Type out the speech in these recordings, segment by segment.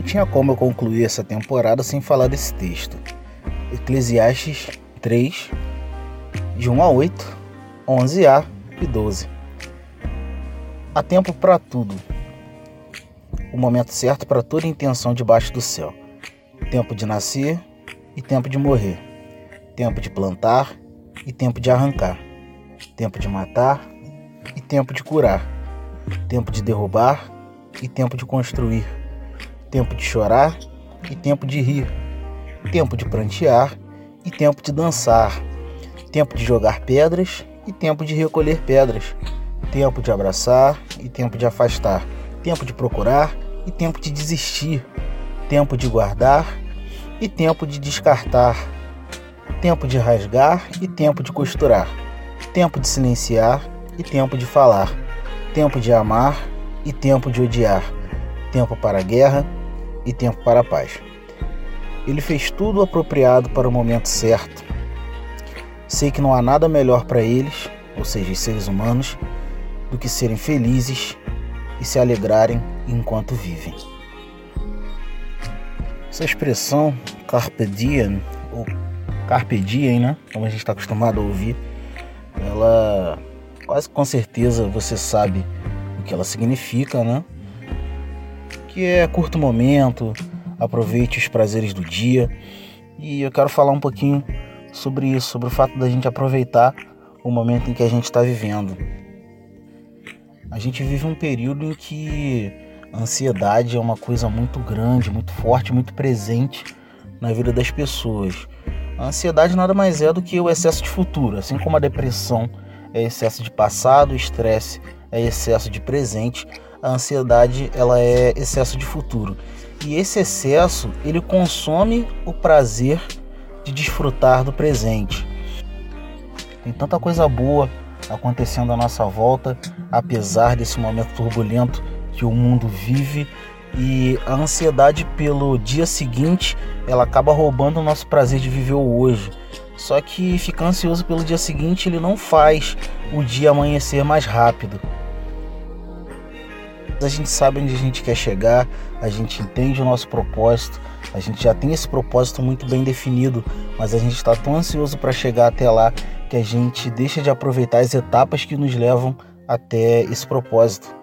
Não tinha como eu concluir essa temporada sem falar desse texto. Eclesiastes 3, de 1 a 8, 11a e 12. Há tempo para tudo. O momento certo para toda intenção debaixo do céu. Tempo de nascer e tempo de morrer. Tempo de plantar e tempo de arrancar. Tempo de matar e tempo de curar. Tempo de derrubar e tempo de construir tempo de chorar e tempo de rir, tempo de prantear e tempo de dançar, tempo de jogar pedras e tempo de recolher pedras, tempo de abraçar e tempo de afastar, tempo de procurar e tempo de desistir, tempo de guardar e tempo de descartar, tempo de rasgar e tempo de costurar, tempo de silenciar e tempo de falar, tempo de amar e tempo de odiar, tempo para a guerra e tempo para a paz. Ele fez tudo apropriado para o momento certo. Sei que não há nada melhor para eles, ou seja, os seres humanos, do que serem felizes e se alegrarem enquanto vivem. Essa expressão carpe diem, ou carpe diem, né? Como a gente está acostumado a ouvir, ela quase com certeza você sabe o que ela significa, né? Que é curto momento, aproveite os prazeres do dia. E eu quero falar um pouquinho sobre isso, sobre o fato da gente aproveitar o momento em que a gente está vivendo. A gente vive um período em que a ansiedade é uma coisa muito grande, muito forte, muito presente na vida das pessoas. A ansiedade nada mais é do que o excesso de futuro, assim como a depressão é excesso de passado, o estresse é excesso de presente a ansiedade ela é excesso de futuro. E esse excesso, ele consome o prazer de desfrutar do presente. Tem tanta coisa boa acontecendo à nossa volta, apesar desse momento turbulento que o mundo vive, e a ansiedade pelo dia seguinte, ela acaba roubando o nosso prazer de viver o hoje. Só que ficar ansioso pelo dia seguinte, ele não faz o dia amanhecer mais rápido. A gente sabe onde a gente quer chegar, a gente entende o nosso propósito, a gente já tem esse propósito muito bem definido, mas a gente está tão ansioso para chegar até lá que a gente deixa de aproveitar as etapas que nos levam até esse propósito.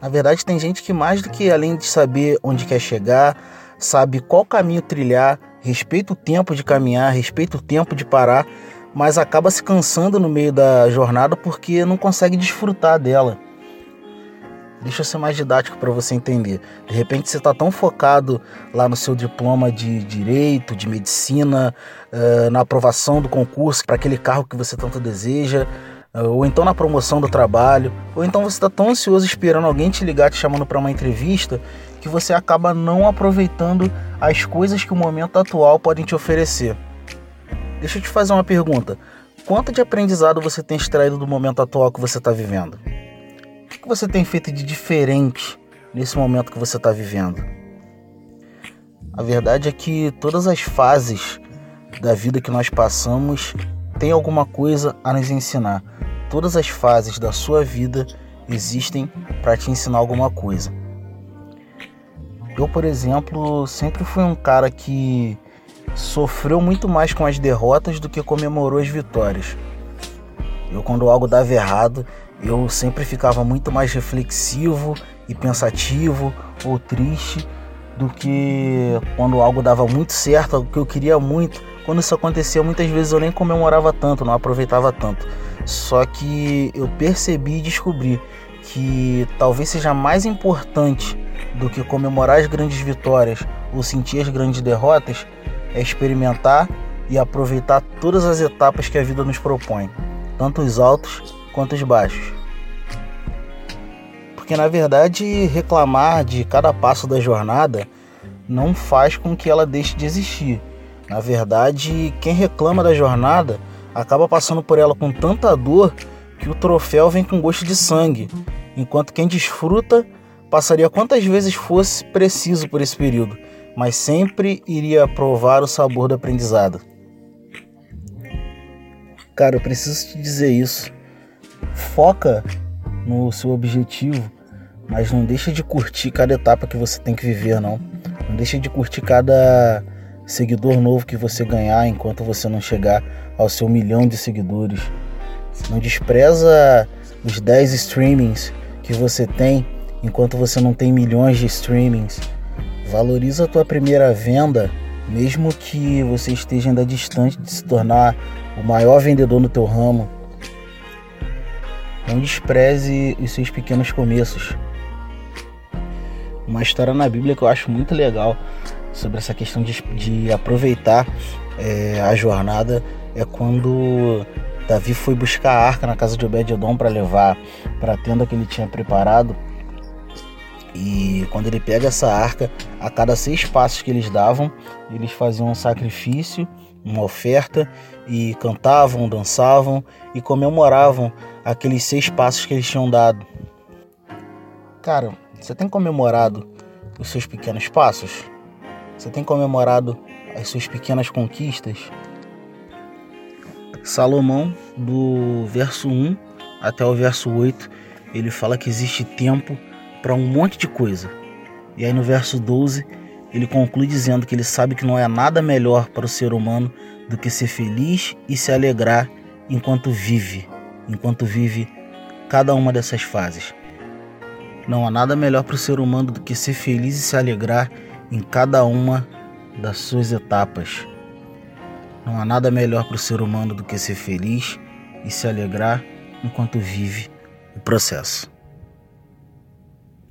Na verdade, tem gente que mais do que além de saber onde quer chegar, sabe qual caminho trilhar, respeita o tempo de caminhar, respeita o tempo de parar, mas acaba se cansando no meio da jornada porque não consegue desfrutar dela. Deixa eu ser mais didático para você entender. De repente você está tão focado lá no seu diploma de direito, de medicina, na aprovação do concurso para aquele carro que você tanto deseja, ou então na promoção do trabalho, ou então você está tão ansioso esperando alguém te ligar te chamando para uma entrevista que você acaba não aproveitando as coisas que o momento atual podem te oferecer. Deixa eu te fazer uma pergunta. Quanto de aprendizado você tem extraído do momento atual que você está vivendo? Que você tem feito de diferente nesse momento que você está vivendo? A verdade é que todas as fases da vida que nós passamos têm alguma coisa a nos ensinar. Todas as fases da sua vida existem para te ensinar alguma coisa. Eu, por exemplo, sempre fui um cara que sofreu muito mais com as derrotas do que comemorou as vitórias. Eu, quando algo dava errado, eu sempre ficava muito mais reflexivo e pensativo ou triste do que quando algo dava muito certo, algo que eu queria muito. Quando isso acontecia, muitas vezes eu nem comemorava tanto, não aproveitava tanto. Só que eu percebi e descobri que talvez seja mais importante do que comemorar as grandes vitórias ou sentir as grandes derrotas é experimentar e aproveitar todas as etapas que a vida nos propõe, tanto os altos quanto os baixos. Porque na verdade reclamar de cada passo da jornada não faz com que ela deixe de existir. Na verdade, quem reclama da jornada acaba passando por ela com tanta dor que o troféu vem com gosto de sangue, enquanto quem desfruta passaria quantas vezes fosse preciso por esse período, mas sempre iria provar o sabor do aprendizado. Cara, eu preciso te dizer isso foca no seu objetivo, mas não deixa de curtir cada etapa que você tem que viver, não. Não deixa de curtir cada seguidor novo que você ganhar enquanto você não chegar ao seu milhão de seguidores. Não despreza os 10 streamings que você tem enquanto você não tem milhões de streamings. Valoriza a tua primeira venda, mesmo que você esteja ainda distante de se tornar o maior vendedor no teu ramo. Não despreze os seus pequenos começos. Uma história na Bíblia que eu acho muito legal sobre essa questão de, de aproveitar é, a jornada é quando Davi foi buscar a arca na casa de Obed-Edom para levar para a tenda que ele tinha preparado. E quando ele pega essa arca, a cada seis passos que eles davam, eles faziam um sacrifício, uma oferta, e cantavam, dançavam e comemoravam aqueles seis passos que eles tinham dado. Cara, você tem comemorado os seus pequenos passos? Você tem comemorado as suas pequenas conquistas? Salomão, do verso 1 até o verso 8, ele fala que existe tempo para um monte de coisa. E aí no verso 12, ele conclui dizendo que ele sabe que não é nada melhor para o ser humano do que ser feliz e se alegrar enquanto vive, enquanto vive cada uma dessas fases. Não há nada melhor para o ser humano do que ser feliz e se alegrar em cada uma das suas etapas. Não há nada melhor para o ser humano do que ser feliz e se alegrar enquanto vive o processo.